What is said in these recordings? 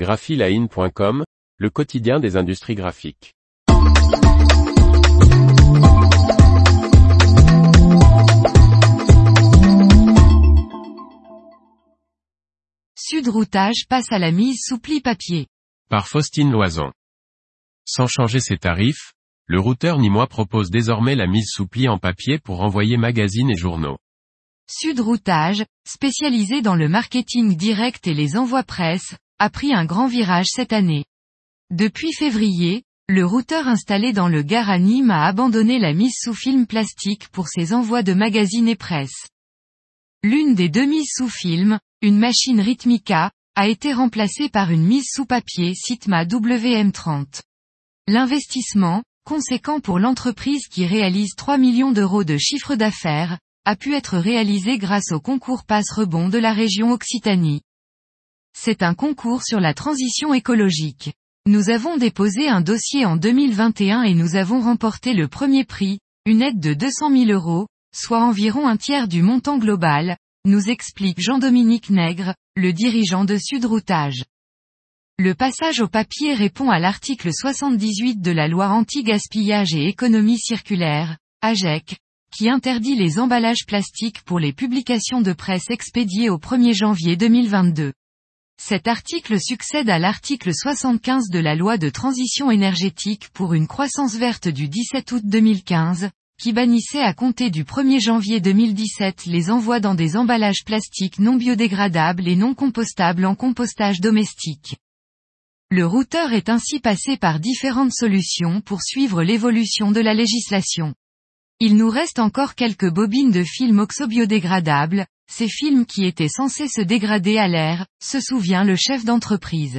graphiline.com, le quotidien des industries graphiques. Sud-Routage passe à la mise sous pli papier. Par Faustine Loison. Sans changer ses tarifs, le routeur Nîmois propose désormais la mise sous pli en papier pour envoyer magazines et journaux. Sud-Routage, spécialisé dans le marketing direct et les envois presse, a pris un grand virage cette année. Depuis février, le routeur installé dans le Gare à Nîmes a abandonné la mise sous film plastique pour ses envois de magazines et presse. L'une des deux mises sous film, une machine Rhythmica, a été remplacée par une mise sous papier Sitma WM30. L'investissement, conséquent pour l'entreprise qui réalise 3 millions d'euros de chiffre d'affaires, a pu être réalisé grâce au concours Passe Rebond de la région Occitanie. C'est un concours sur la transition écologique. Nous avons déposé un dossier en 2021 et nous avons remporté le premier prix, une aide de 200 000 euros, soit environ un tiers du montant global, nous explique Jean-Dominique Nègre, le dirigeant de Sud-Routage. Le passage au papier répond à l'article 78 de la loi anti-gaspillage et économie circulaire, AGEC, qui interdit les emballages plastiques pour les publications de presse expédiées au 1er janvier 2022. Cet article succède à l'article 75 de la loi de transition énergétique pour une croissance verte du 17 août 2015, qui bannissait à compter du 1er janvier 2017 les envois dans des emballages plastiques non biodégradables et non compostables en compostage domestique. Le routeur est ainsi passé par différentes solutions pour suivre l'évolution de la législation. Il nous reste encore quelques bobines de films oxobiodégradables, ces films qui étaient censés se dégrader à l'air, se souvient le chef d'entreprise.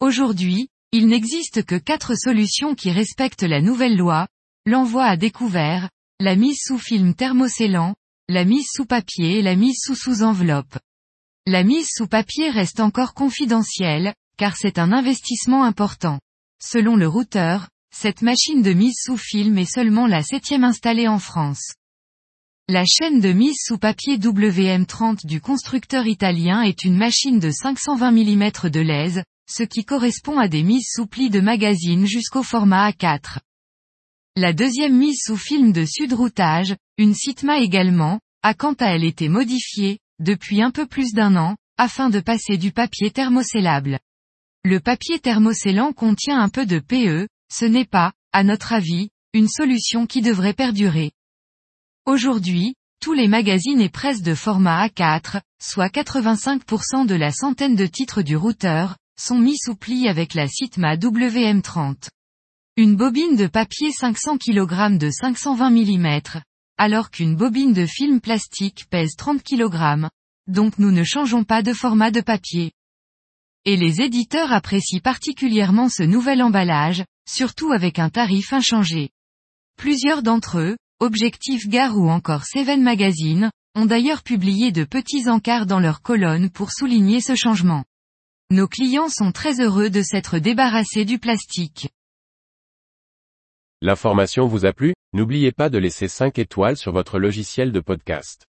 Aujourd'hui, il n'existe que quatre solutions qui respectent la nouvelle loi, l'envoi à découvert, la mise sous film thermocélant, la mise sous papier et la mise sous sous-enveloppe. La mise sous papier reste encore confidentielle, car c'est un investissement important. Selon le routeur, cette machine de mise sous film est seulement la septième installée en France. La chaîne de mise sous papier WM30 du constructeur italien est une machine de 520 mm de lèse, ce qui correspond à des mises sous plis de magazine jusqu'au format A4. La deuxième mise sous film de Sud-Routage, une Sitma également, a quant à elle été modifiée, depuis un peu plus d'un an, afin de passer du papier thermocellable. Le papier thermocélant contient un peu de PE, ce n'est pas, à notre avis, une solution qui devrait perdurer. Aujourd'hui, tous les magazines et presses de format A4, soit 85% de la centaine de titres du routeur, sont mis sous pli avec la Sitma WM30. Une bobine de papier 500 kg de 520 mm, alors qu'une bobine de film plastique pèse 30 kg, donc nous ne changeons pas de format de papier. Et les éditeurs apprécient particulièrement ce nouvel emballage, surtout avec un tarif inchangé. Plusieurs d'entre eux, Objectif Gare ou encore Seven Magazine, ont d'ailleurs publié de petits encarts dans leurs colonnes pour souligner ce changement. Nos clients sont très heureux de s'être débarrassés du plastique. L'information vous a plu? N'oubliez pas de laisser 5 étoiles sur votre logiciel de podcast.